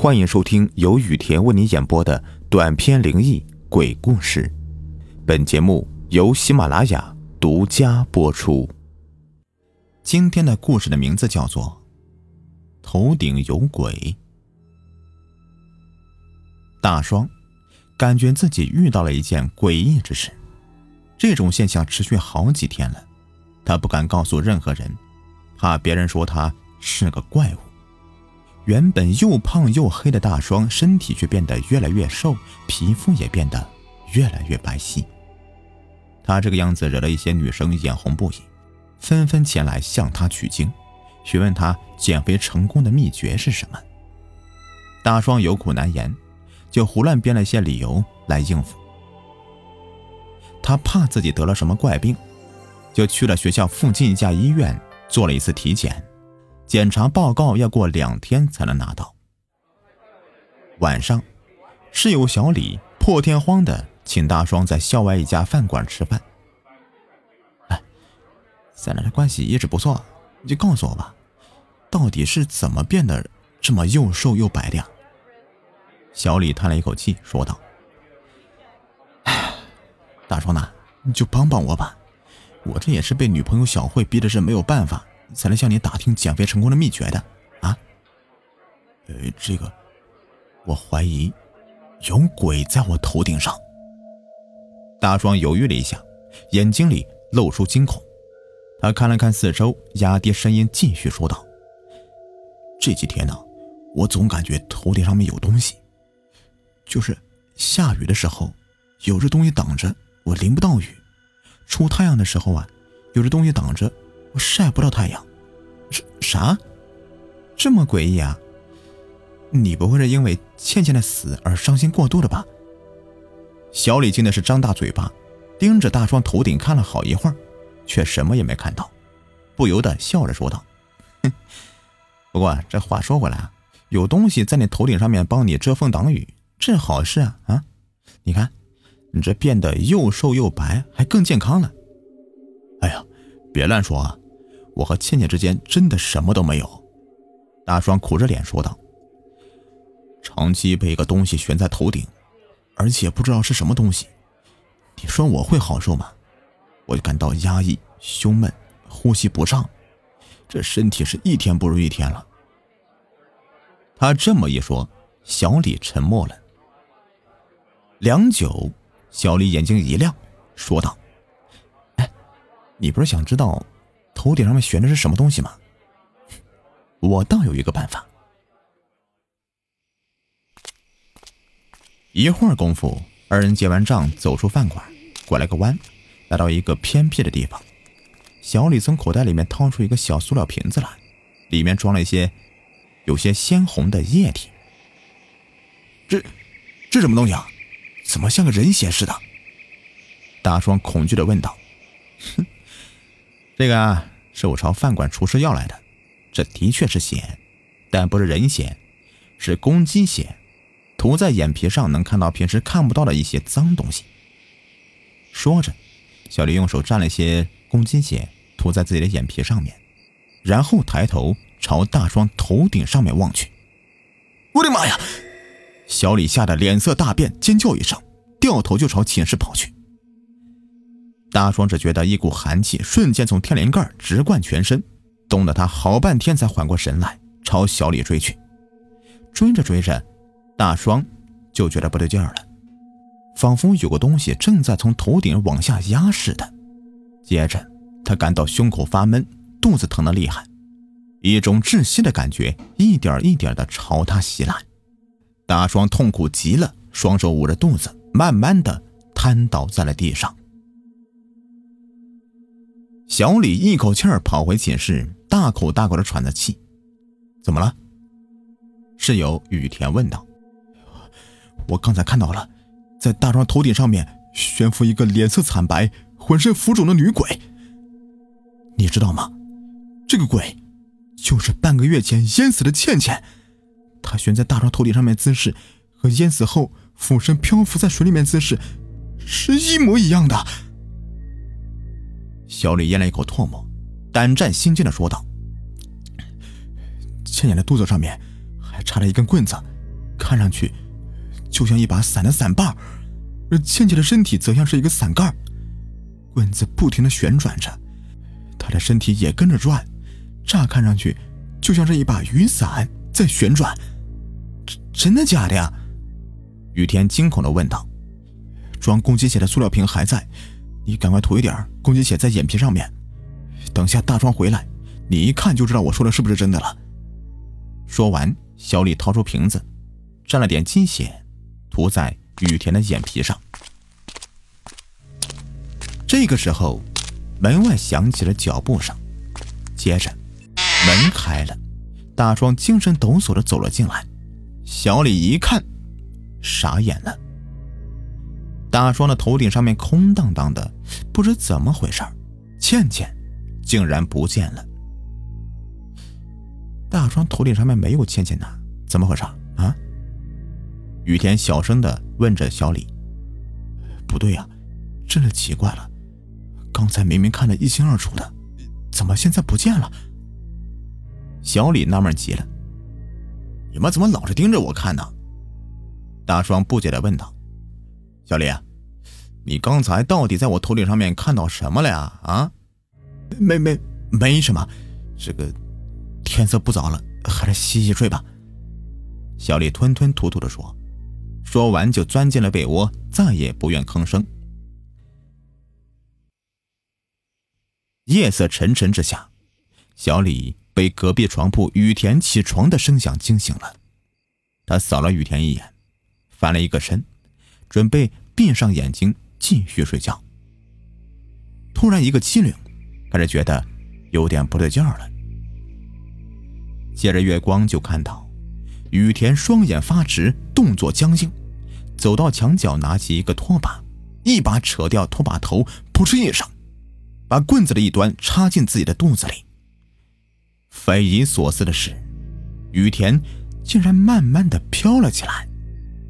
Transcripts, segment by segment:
欢迎收听由雨田为你演播的短篇灵异鬼故事。本节目由喜马拉雅独家播出。今天的故事的名字叫做《头顶有鬼》。大双感觉自己遇到了一件诡异之事，这种现象持续好几天了，他不敢告诉任何人，怕别人说他是个怪物。原本又胖又黑的大双，身体却变得越来越瘦，皮肤也变得越来越白皙。他这个样子惹了一些女生眼红不已，纷纷前来向他取经，询问他减肥成功的秘诀是什么。大双有苦难言，就胡乱编了些理由来应付。他怕自己得了什么怪病，就去了学校附近一家医院做了一次体检。检查报告要过两天才能拿到。晚上，室友小李破天荒的请大双在校外一家饭馆吃饭。哎，咱俩的关系一直不错，你就告诉我吧，到底是怎么变得这么又瘦又白的呀？小李叹了一口气，说道：“哎，大双呐，你就帮帮我吧，我这也是被女朋友小慧逼的是没有办法。”才能向你打听减肥成功的秘诀的啊？呃，这个，我怀疑有鬼在我头顶上。大壮犹豫了一下，眼睛里露出惊恐。他看了看四周，压低声音继续说道：“这几天呢，我总感觉头顶上面有东西，就是下雨的时候，有这东西挡着我淋不到雨；出太阳的时候啊，有这东西挡着。”晒不到太阳，啥啥？这么诡异啊！你不会是因为倩倩的死而伤心过度了吧？小李惊的是张大嘴巴，盯着大双头顶看了好一会儿，却什么也没看到，不由得笑着说道：“哼，不过这话说回来啊，有东西在你头顶上面帮你遮风挡雨，这好事啊啊！你看，你这变得又瘦又白，还更健康了。哎呀！”别乱说啊！我和倩倩之间真的什么都没有。大双苦着脸说道：“长期被一个东西悬在头顶，而且不知道是什么东西，你说我会好受吗？我就感到压抑、胸闷、呼吸不畅，这身体是一天不如一天了。”他这么一说，小李沉默了。良久，小李眼睛一亮，说道。哎你不是想知道头顶上面悬的是什么东西吗？我倒有一个办法。一会儿功夫，二人结完账，走出饭馆，拐了个弯，来到一个偏僻的地方。小李从口袋里面掏出一个小塑料瓶子来，里面装了一些有些鲜红的液体。这这什么东西啊？怎么像个人血似的？大双恐惧的问道。哼。这个啊，是我朝饭馆厨师要来的。这的确是血，但不是人血，是公鸡血。涂在眼皮上能看到平时看不到的一些脏东西。说着，小李用手蘸了些公鸡血涂在自己的眼皮上面，然后抬头朝大双头顶上面望去。我的妈呀！小李吓得脸色大变，尖叫一声，掉头就朝寝室跑去。大双只觉得一股寒气瞬间从天灵盖直灌全身，冻得他好半天才缓过神来，朝小李追去。追着追着，大双就觉得不对劲了，仿佛有个东西正在从头顶往下压似的。接着，他感到胸口发闷，肚子疼得厉害，一种窒息的感觉一点一点的朝他袭来。大双痛苦极了，双手捂着肚子，慢慢的瘫倒在了地上。小李一口气儿跑回寝室，大口大口的喘着气。怎么了？室友雨田问道。我刚才看到了，在大壮头顶上面悬浮一个脸色惨白、浑身浮肿的女鬼。你知道吗？这个鬼就是半个月前淹死的倩倩。她悬在大壮头顶上面姿势，和淹死后俯身漂浮在水里面姿势是一模一样的。小李咽了一口唾沫，胆战心惊的说道：“倩倩的肚子上面还插了一根棍子，看上去就像一把伞的伞把，而倩倩的身体则像是一个伞盖，棍子不停的旋转着，她的身体也跟着转，乍看上去就像是一把雨伞在旋转。真真的假的呀？雨田惊恐的问道。装公鸡血的塑料瓶还在，你赶快涂一点攻击血在眼皮上面。等下大壮回来，你一看就知道我说的是不是真的了。说完，小李掏出瓶子，沾了点鸡血，涂在雨田的眼皮上。这个时候，门外响起了脚步声，接着门开了，大壮精神抖擞的走了进来。小李一看，傻眼了。大双的头顶上面空荡荡的，不知怎么回事倩倩竟然不见了。大双头顶上面没有倩倩呢，怎么回事啊？雨田小声的问着小李。不对呀，真的奇怪了，刚才明明看得一清二楚的，怎么现在不见了？小李纳闷极了。你们怎么老是盯着我看呢？大双不解的问道：“小李，你刚才到底在我头顶上面看到什么了呀？啊？没没没什么，这个天色不早了，还是洗洗睡吧。”小李吞吞吐吐的说，说完就钻进了被窝，再也不愿吭声。夜色沉沉之下，小李。被隔壁床铺雨田起床的声响惊醒了，他扫了雨田一眼，翻了一个身，准备闭上眼睛继续睡觉。突然一个机灵，开始觉得有点不对劲儿了。借着月光，就看到雨田双眼发直，动作僵硬，走到墙角，拿起一个拖把，一把扯掉拖把头，扑哧一声，把棍子的一端插进自己的肚子里。匪夷所思的是，雨田竟然慢慢的飘了起来，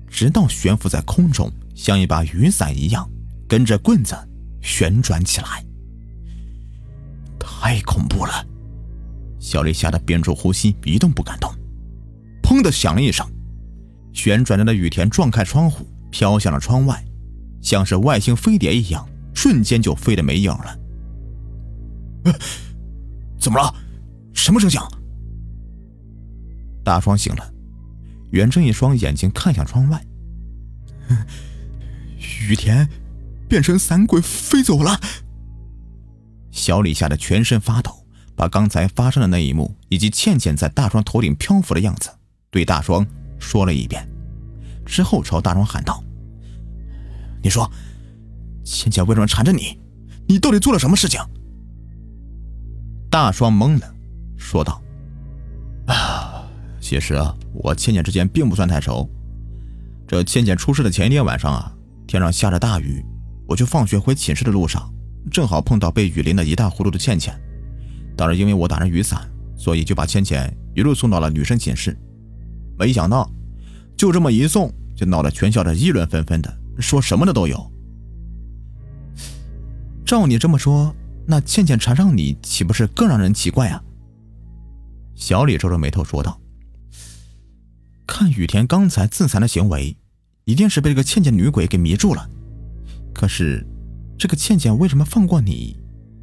直到悬浮在空中，像一把雨伞一样，跟着棍子旋转起来。太恐怖了！小丽吓得屏住呼吸，一动不敢动。砰的响了一声，旋转着的雨田撞开窗户，飘向了窗外，像是外星飞碟一样，瞬间就飞得没影了。怎么了？什么声响？大双醒了，圆睁一双眼睛看向窗外。雨田变成伞鬼飞走了。小李吓得全身发抖，把刚才发生的那一幕以及倩倩在大双头顶漂浮的样子对大双说了一遍，之后朝大双喊道：“你说，倩倩为什么缠着你？你到底做了什么事情？”大双懵了。说道：“啊，其实啊，我倩倩之间并不算太熟。这倩倩出事的前一天晚上啊，天上下着大雨，我去放学回寝室的路上，正好碰到被雨淋得一塌糊涂的倩倩。当时因为我打着雨伞，所以就把倩倩一路送到了女生寝室。没想到，就这么一送，就闹得全校的议论纷纷的，说什么的都有。照你这么说，那倩倩缠上你，岂不是更让人奇怪啊？”小李皱着眉头说道：“看雨田刚才自残的行为，一定是被这个倩倩女鬼给迷住了。可是，这个倩倩为什么放过你，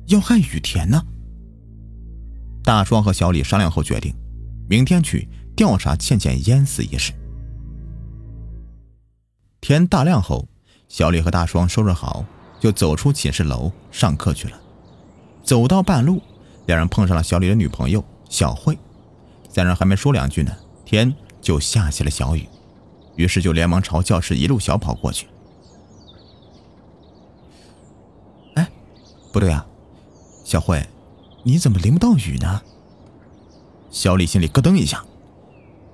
要害雨田呢？”大双和小李商量后决定，明天去调查倩倩淹死一事。天大亮后，小李和大双收拾好，就走出寝室楼上课去了。走到半路，两人碰上了小李的女朋友小慧。三人还没说两句呢，天就下起了小雨，于是就连忙朝教室一路小跑过去。不对啊，小慧，你怎么淋不到雨呢？小李心里咯噔一下，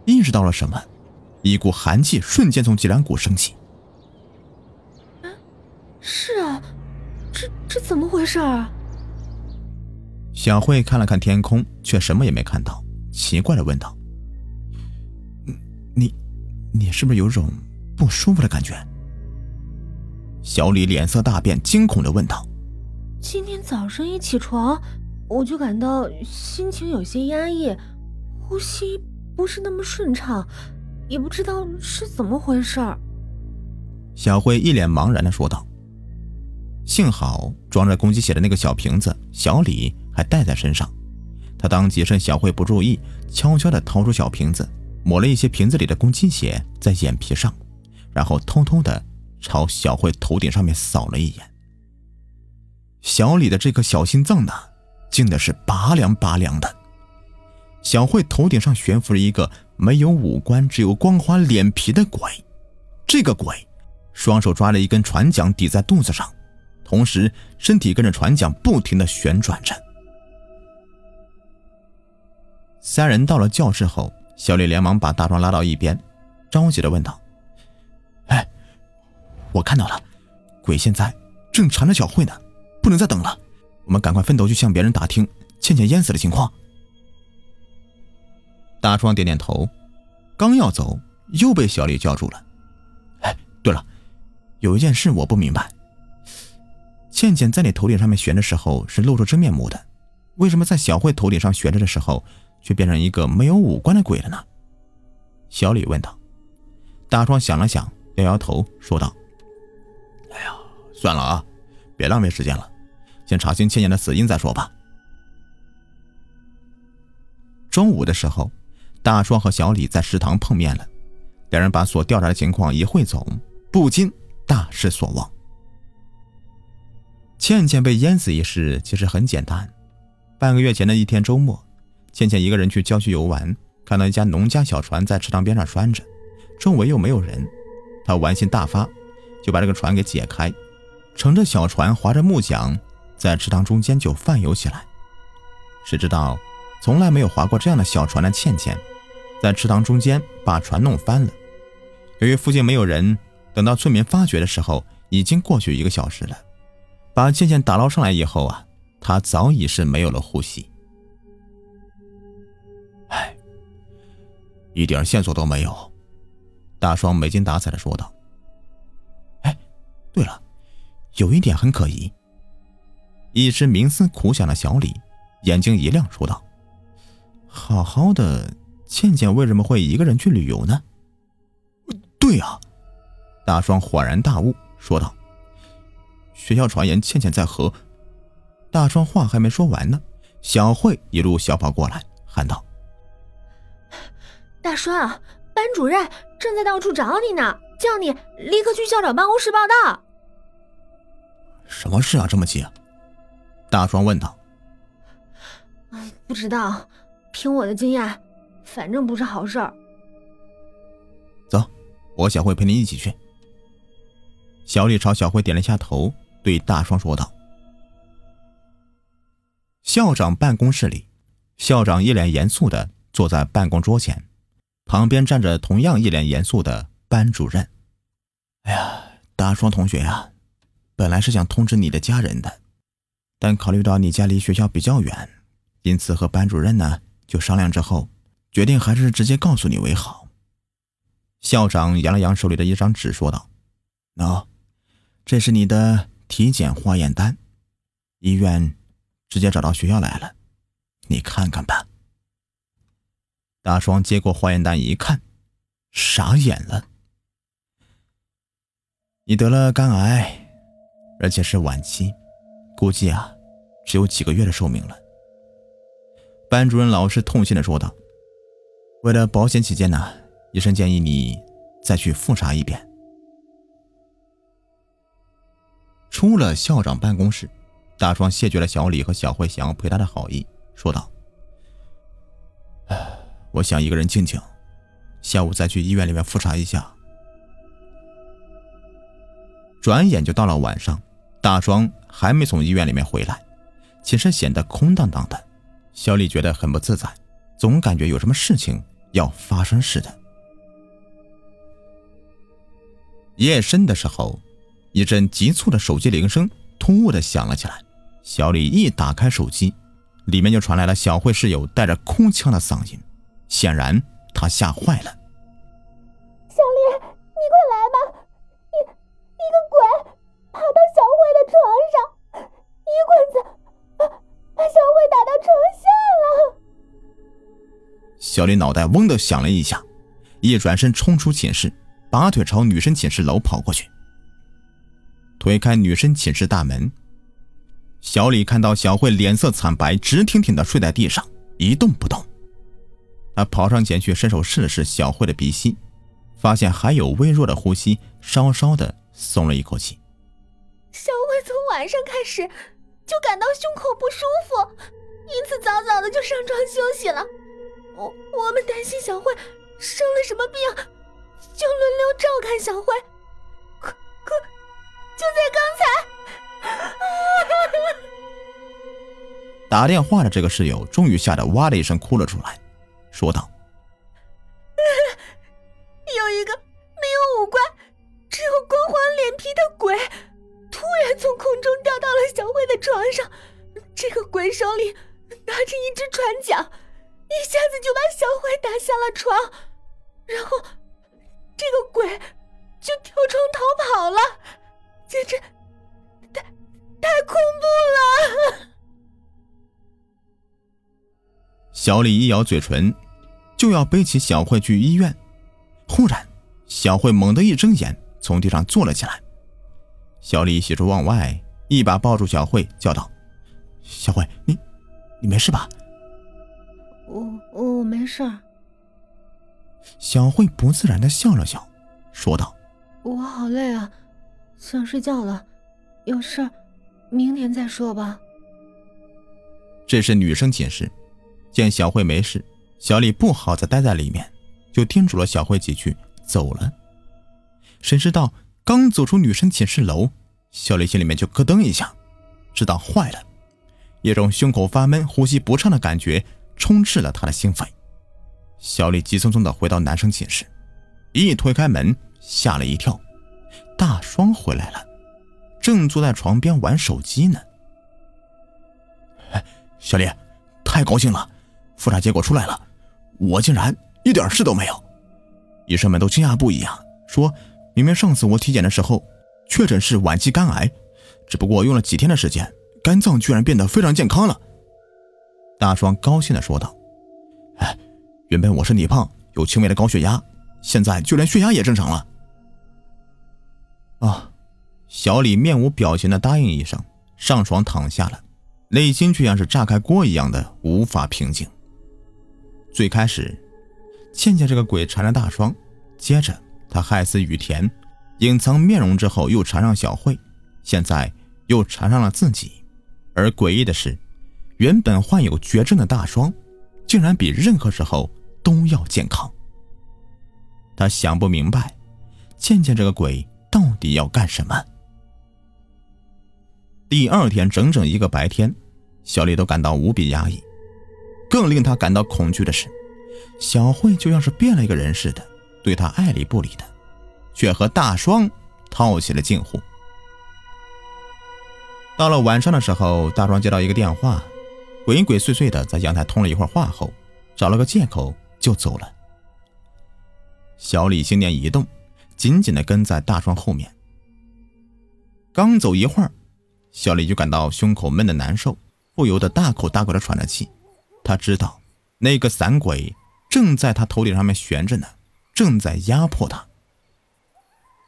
意识到了什么，一股寒气瞬间从脊梁骨升起。啊，是啊，这这怎么回事啊？小慧看了看天空，却什么也没看到。奇怪的问道：“你，你是不是有种不舒服的感觉？”小李脸色大变，惊恐的问道：“今天早上一起床，我就感到心情有些压抑，呼吸不是那么顺畅，也不知道是怎么回事儿。小慧一脸茫然的说道。幸好装着公鸡血的那个小瓶子，小李还带在身上。他当即趁小慧不注意，悄悄地掏出小瓶子，抹了一些瓶子里的公鸡血在眼皮上，然后偷偷地朝小慧头顶上面扫了一眼。小李的这颗小心脏呢，静的是拔凉拔凉的。小慧头顶上悬浮着一个没有五官、只有光滑脸皮的鬼，这个鬼双手抓着一根船桨抵在肚子上。同时，身体跟着船桨不停的旋转着。三人到了教室后，小李连忙把大壮拉到一边，着急的问道：“哎，我看到了，鬼现在正缠着小慧呢，不能再等了，我们赶快分头去向别人打听倩倩淹死的情况。”大壮点点头，刚要走，又被小李叫住了：“哎，对了，有一件事我不明白。”倩倩在你头顶上面悬的时候是露出真面目的，为什么在小慧头顶上悬着的时候却变成一个没有五官的鬼了呢？小李问道。大壮想了想，摇摇头说道：“哎呀，算了啊，别浪费时间了，先查清倩倩的死因再说吧。”中午的时候，大双和小李在食堂碰面了，两人把所调查的情况一汇总，不禁大失所望。倩倩被淹死一事其实很简单。半个月前的一天周末，倩倩一个人去郊区游玩，看到一家农家小船在池塘边上拴着，周围又没有人，她玩心大发，就把这个船给解开，乘着小船划着木桨，在池塘中间就泛游起来。谁知道，从来没有划过这样的小船的倩倩，在池塘中间把船弄翻了。由于附近没有人，等到村民发觉的时候，已经过去一个小时了。把倩倩打捞上来以后啊，她早已是没有了呼吸。唉，一点线索都没有。大双没精打采的说道：“哎，对了，有一点很可疑。”一直冥思苦想的小李眼睛一亮，说道：“好好的倩倩为什么会一个人去旅游呢？”对啊，大双恍然大悟，说道。学校传言倩倩在和，大双话还没说完呢，小慧一路小跑过来，喊道：“大双啊，班主任正在到处找你呢，叫你立刻去校长办公室报道。”什么事啊，这么急？大双问道。“不知道，凭我的经验，反正不是好事儿。”走，我小慧陪你一起去。小李朝小慧点了一下头。对大双说道：“校长办公室里，校长一脸严肃的坐在办公桌前，旁边站着同样一脸严肃的班主任。哎呀，大双同学呀，本来是想通知你的家人的，但考虑到你家离学校比较远，因此和班主任呢就商量之后，决定还是直接告诉你为好。”校长扬了扬手里的一张纸，说道：“喏，这是你的。”体检化验单，医院直接找到学校来了，你看看吧。大双接过化验单一看，傻眼了。你得了肝癌，而且是晚期，估计啊，只有几个月的寿命了。班主任老师痛心的说道：“为了保险起见呢，医生建议你再去复查一遍。”出了校长办公室，大双谢绝了小李和小慧想要陪他的好意，说道：“我想一个人静静，下午再去医院里面复查一下。”转眼就到了晚上，大双还没从医院里面回来，寝室显得空荡荡的。小李觉得很不自在，总感觉有什么事情要发生似的。夜深的时候。一阵急促的手机铃声突兀的响了起来，小李一打开手机，里面就传来了小慧室友带着哭腔的嗓音，显然他吓坏了。小李脑袋嗡的响了一下，一转身冲出寝室，拔腿朝女生寝室楼跑过去。推开女生寝室大门，小李看到小慧脸色惨白，直挺挺的睡在地上，一动不动。他跑上前去，伸手试了试小慧的鼻息，发现还有微弱的呼吸，稍稍的松了一口气。小慧从晚上开始就感到胸口不舒服，因此早早的就上床休息了。我我们担心小慧生了什么病，就轮流照看小慧。可可。就在刚才，打电话的这个室友终于吓得哇的一声哭了出来，说道：“ 有一个没有五官，只有光滑脸皮的鬼，突然从空中掉到了小慧的床上。这个鬼手里拿着一只船桨，一下子就把小慧打下了床，然后这个鬼就跳窗逃跑了。”简直太太恐怖了！小李一咬嘴唇，就要背起小慧去医院。忽然，小慧猛地一睁眼，从地上坐了起来。小李喜出望外，一把抱住小慧，叫道：“小慧，你你没事吧？”“我我没事。”小慧不自然的笑了笑，说道：“我好累啊。”想睡觉了，有事明天再说吧。这是女生寝室，见小慧没事，小李不好再待在里面，就叮嘱了小慧几句，走了。谁知道刚走出女生寝室楼，小李心里面就咯噔一下，知道坏了，一种胸口发闷、呼吸不畅的感觉充斥了他的心扉。小丽急匆匆的回到男生寝室，一推开门，吓了一跳。大双回来了，正坐在床边玩手机呢。小丽，太高兴了，复查结果出来了，我竟然一点事都没有。医生们都惊讶不已啊，说明明上次我体检的时候确诊是晚期肝癌，只不过用了几天的时间，肝脏居然变得非常健康了。大双高兴的说道：“哎，原本我身体胖，有轻微的高血压，现在就连血压也正常了。”啊，小李面无表情的答应一声，上床躺下了，内心却像是炸开锅一样的无法平静。最开始，倩倩这个鬼缠着大双，接着他害死雨田，隐藏面容之后又缠上小慧，现在又缠上了自己。而诡异的是，原本患有绝症的大双，竟然比任何时候都要健康。他想不明白，倩倩这个鬼。到底要干什么？第二天整整一个白天，小丽都感到无比压抑。更令他感到恐惧的是，小慧就像是变了一个人似的，对他爱理不理的，却和大双套起了近乎。到了晚上的时候，大双接到一个电话，鬼鬼祟祟的在阳台通了一会儿话后，找了个借口就走了。小李心念一动。紧紧的跟在大双后面。刚走一会儿，小李就感到胸口闷得难受，不由得大口大口的喘着气。他知道那个散鬼正在他头顶上面悬着呢，正在压迫他。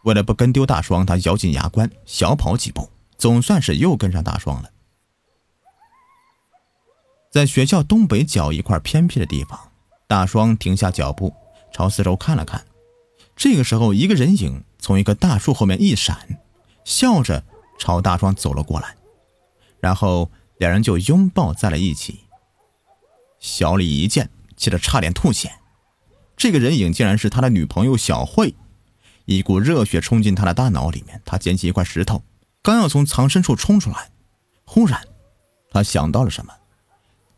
为了不跟丢大双，他咬紧牙关，小跑几步，总算是又跟上大双了。在学校东北角一块偏僻的地方，大双停下脚步，朝四周看了看。这个时候，一个人影从一棵大树后面一闪，笑着朝大双走了过来，然后两人就拥抱在了一起。小李一见，气得差点吐血。这个人影竟然是他的女朋友小慧，一股热血冲进他的大脑里面。他捡起一块石头，刚要从藏身处冲出来，忽然，他想到了什么，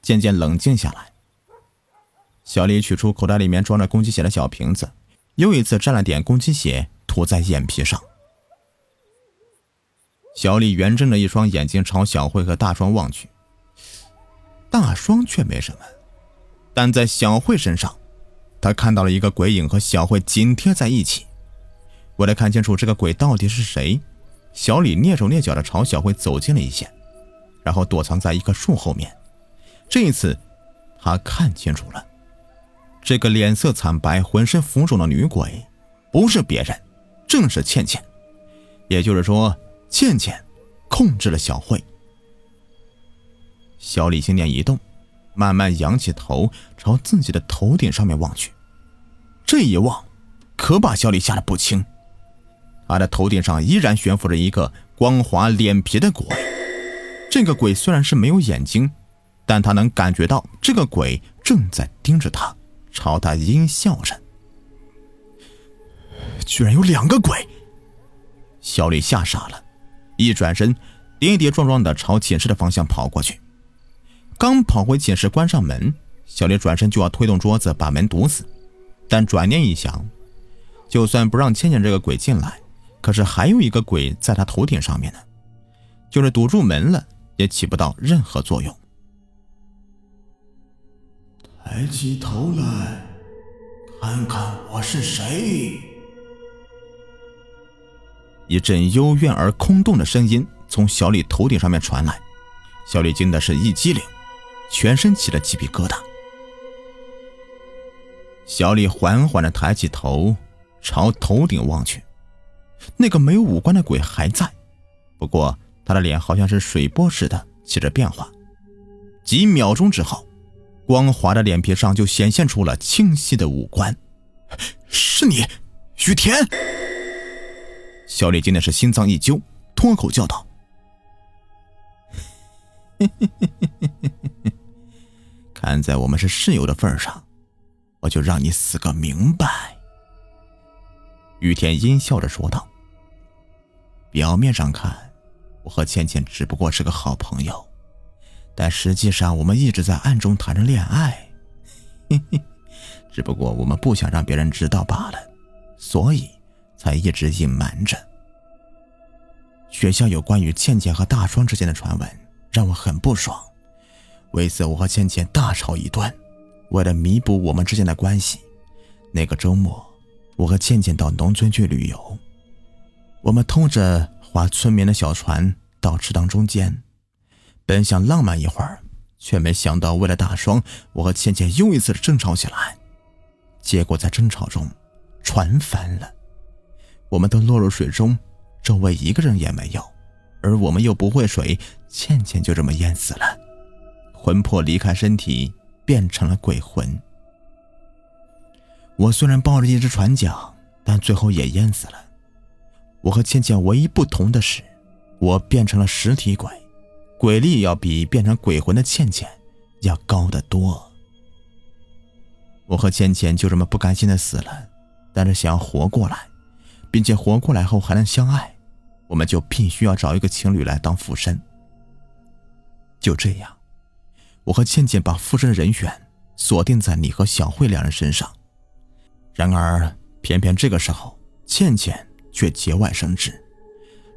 渐渐冷静下来。小李取出口袋里面装着公鸡血的小瓶子。又一次沾了点公鸡血，涂在眼皮上。小李圆睁着一双眼睛朝小慧和大双望去，大双却没什么，但在小慧身上，他看到了一个鬼影和小慧紧贴在一起。为了看清楚这个鬼到底是谁，小李蹑手蹑脚的朝小慧走近了一些，然后躲藏在一棵树后面。这一次，他看清楚了。这个脸色惨白、浑身浮肿的女鬼，不是别人，正是倩倩。也就是说，倩倩控制了小慧。小李心念一动，慢慢仰起头，朝自己的头顶上面望去。这一望，可把小李吓得不轻。他的头顶上依然悬浮着一个光滑脸皮的鬼。这个鬼虽然是没有眼睛，但他能感觉到这个鬼正在盯着他，朝他阴笑着。居然有两个鬼！小李吓傻了，一转身，跌跌撞撞的朝寝室的方向跑过去。刚跑回寝室，关上门，小李转身就要推动桌子把门堵死，但转念一想，就算不让倩倩这个鬼进来，可是还有一个鬼在他头顶上面呢，就是堵住门了，也起不到任何作用。抬起头来，看看我是谁。一阵幽怨而空洞的声音从小李头顶上面传来，小李惊的是一激灵。全身起了鸡皮疙瘩。小李缓缓的抬起头，朝头顶望去，那个没有五官的鬼还在，不过他的脸好像是水波似的起着变化。几秒钟之后，光滑的脸皮上就显现出了清晰的五官。是你，雨田！小李惊的是心脏一揪，脱口叫道：“！” 看在我们是室友的份上，我就让你死个明白。”雨田阴笑着说道。“表面上看，我和倩倩只不过是个好朋友，但实际上我们一直在暗中谈着恋爱，嘿嘿，只不过我们不想让别人知道罢了，所以才一直隐瞒着。学校有关于倩倩和大双之间的传闻，让我很不爽。”为此，我和倩倩大吵一顿。为了弥补我们之间的关系，那个周末，我和倩倩到农村去旅游。我们偷着划村民的小船到池塘中间，本想浪漫一会儿，却没想到为了大双，我和倩倩又一次争吵起来。结果在争吵中，船翻了，我们都落入水中，周围一个人也没有。而我们又不会水，倩倩就这么淹死了。魂魄离开身体，变成了鬼魂。我虽然抱着一只船桨，但最后也淹死了。我和倩倩唯一不同的是，我变成了实体鬼，鬼力要比变成鬼魂的倩倩要高得多。我和倩倩就这么不甘心的死了，但是想要活过来，并且活过来后还能相爱，我们就必须要找一个情侣来当附身。就这样。我和倩倩把附身的人选锁定在你和小慧两人身上，然而偏偏这个时候，倩倩却节外生枝，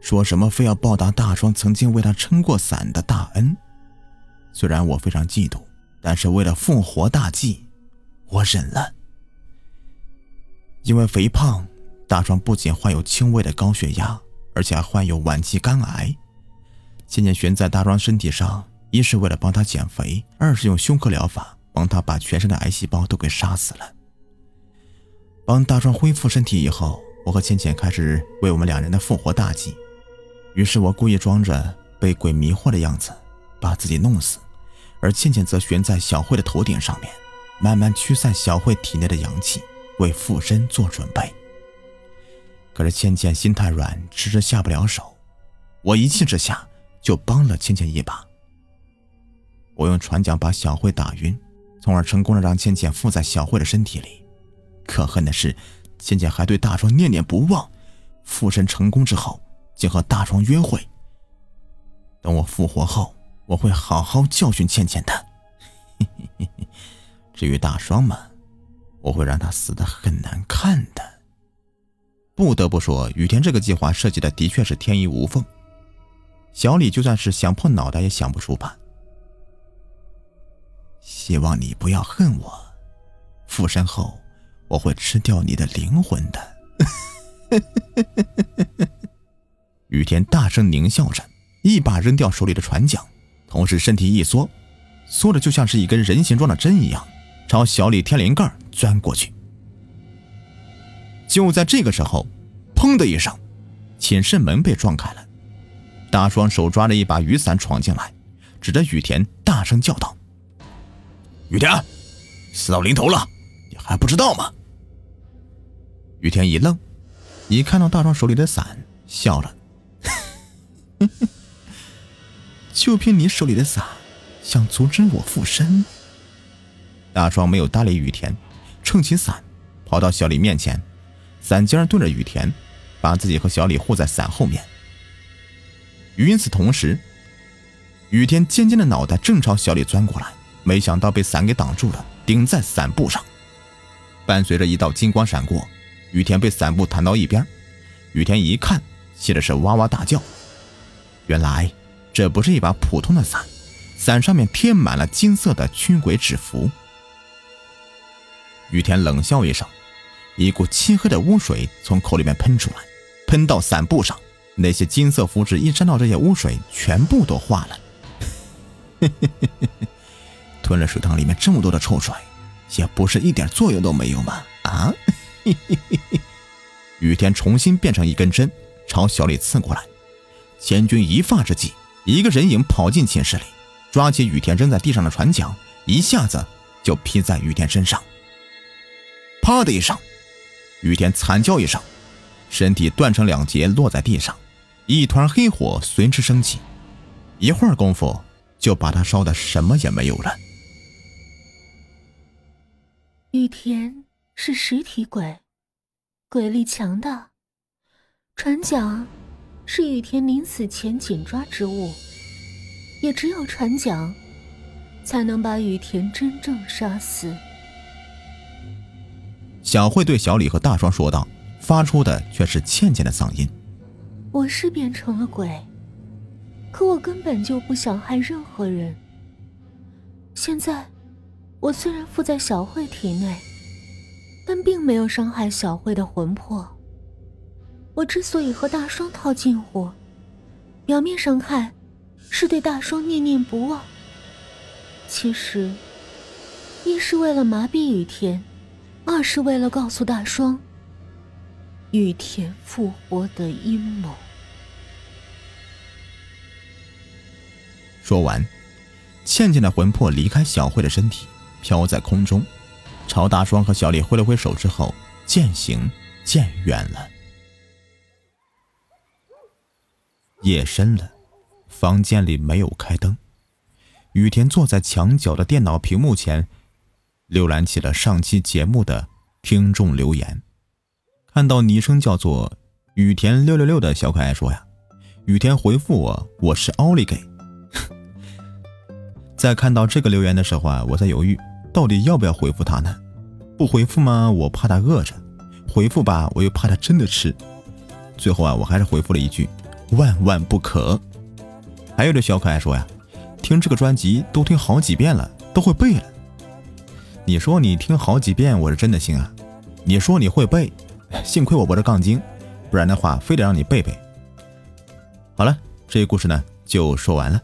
说什么非要报答大壮曾经为他撑过伞的大恩。虽然我非常嫉妒，但是为了复活大计，我忍了。因为肥胖，大壮不仅患有轻微的高血压，而且还患有晚期肝癌。倩倩悬在大壮身体上。一是为了帮他减肥，二是用休克疗法帮他把全身的癌细胞都给杀死了。帮大壮恢复身体以后，我和倩倩开始为我们两人的复活大计。于是我故意装着被鬼迷惑的样子，把自己弄死，而倩倩则悬在小慧的头顶上面，慢慢驱散小慧体内的阳气，为附身做准备。可是倩倩心太软，迟迟下不了手。我一气之下就帮了倩倩一把。我用船桨把小慧打晕，从而成功的让倩倩附在小慧的身体里。可恨的是，倩倩还对大壮念念不忘。附身成功之后，竟和大壮约会。等我复活后，我会好好教训倩倩的。至于大双嘛，我会让他死的很难看的。不得不说，雨田这个计划设计的的确是天衣无缝。小李就算是想破脑袋也想不出吧。希望你不要恨我，附身后我会吃掉你的灵魂的。雨田大声狞笑着，一把扔掉手里的船桨，同时身体一缩，缩的就像是一根人形状的针一样，朝小李天灵盖钻过去。就在这个时候，砰的一声，寝室门被撞开了。大双手抓着一把雨伞闯进来，指着雨田大声叫道：“雨田，死到临头了，你还不知道吗？”雨田一愣，一看到大壮手里的伞，笑了：“哼哼就凭你手里的伞，想阻止我附身？”大壮没有搭理雨田，撑起伞，跑到小李面前，伞尖对着雨田，把自己和小李护在伞后面。与此同时，雨田尖尖的脑袋正朝小李钻过来，没想到被伞给挡住了，顶在伞布上。伴随着一道金光闪过，雨田被伞布弹到一边。雨田一看，气的是哇哇大叫。原来这不是一把普通的伞，伞上面贴满了金色的驱鬼纸符。雨天冷笑一声，一股漆黑的污水从口里面喷出来，喷到伞布上。那些金色符纸一沾到这些污水，全部都化了。吞了水塘里面这么多的臭水，也不是一点作用都没有吗？啊！雨天重新变成一根针，朝小李刺过来。千钧一发之际，一个人影跑进寝室里，抓起雨田扔在地上的船桨，一下子就劈在雨田身上。啪的一声，雨田惨叫一声，身体断成两截，落在地上。一团黑火随之升起，一会儿功夫就把他烧的什么也没有了。雨田是实体鬼，鬼力强大。船桨是雨田临死前紧抓之物，也只有船桨才能把雨田真正杀死。小慧对小李和大双说道，发出的却是倩倩的嗓音。我是变成了鬼，可我根本就不想害任何人。现在，我虽然附在小慧体内，但并没有伤害小慧的魂魄。我之所以和大双套近乎，表面上看是对大双念念不忘，其实一是为了麻痹雨田，二是为了告诉大双。雨田复活的阴谋。说完，倩倩的魂魄离开小慧的身体，飘在空中，朝大双和小李挥了挥手之后，渐行渐远了。夜深了，房间里没有开灯，雨田坐在墙角的电脑屏幕前，浏览起了上期节目的听众留言。看到昵称叫做雨田六六六的小可爱说呀，雨田回复我，我是奥利给。在看到这个留言的时候啊，我在犹豫到底要不要回复他呢？不回复吗？我怕他饿着；回复吧，我又怕他真的吃。最后啊，我还是回复了一句万万不可。还有的小可爱说呀，听这个专辑都听好几遍了，都会背了。你说你听好几遍，我是真的信啊。你说你会背。幸亏我不是杠精，不然的话，非得让你背背。好了，这个故事呢就说完了。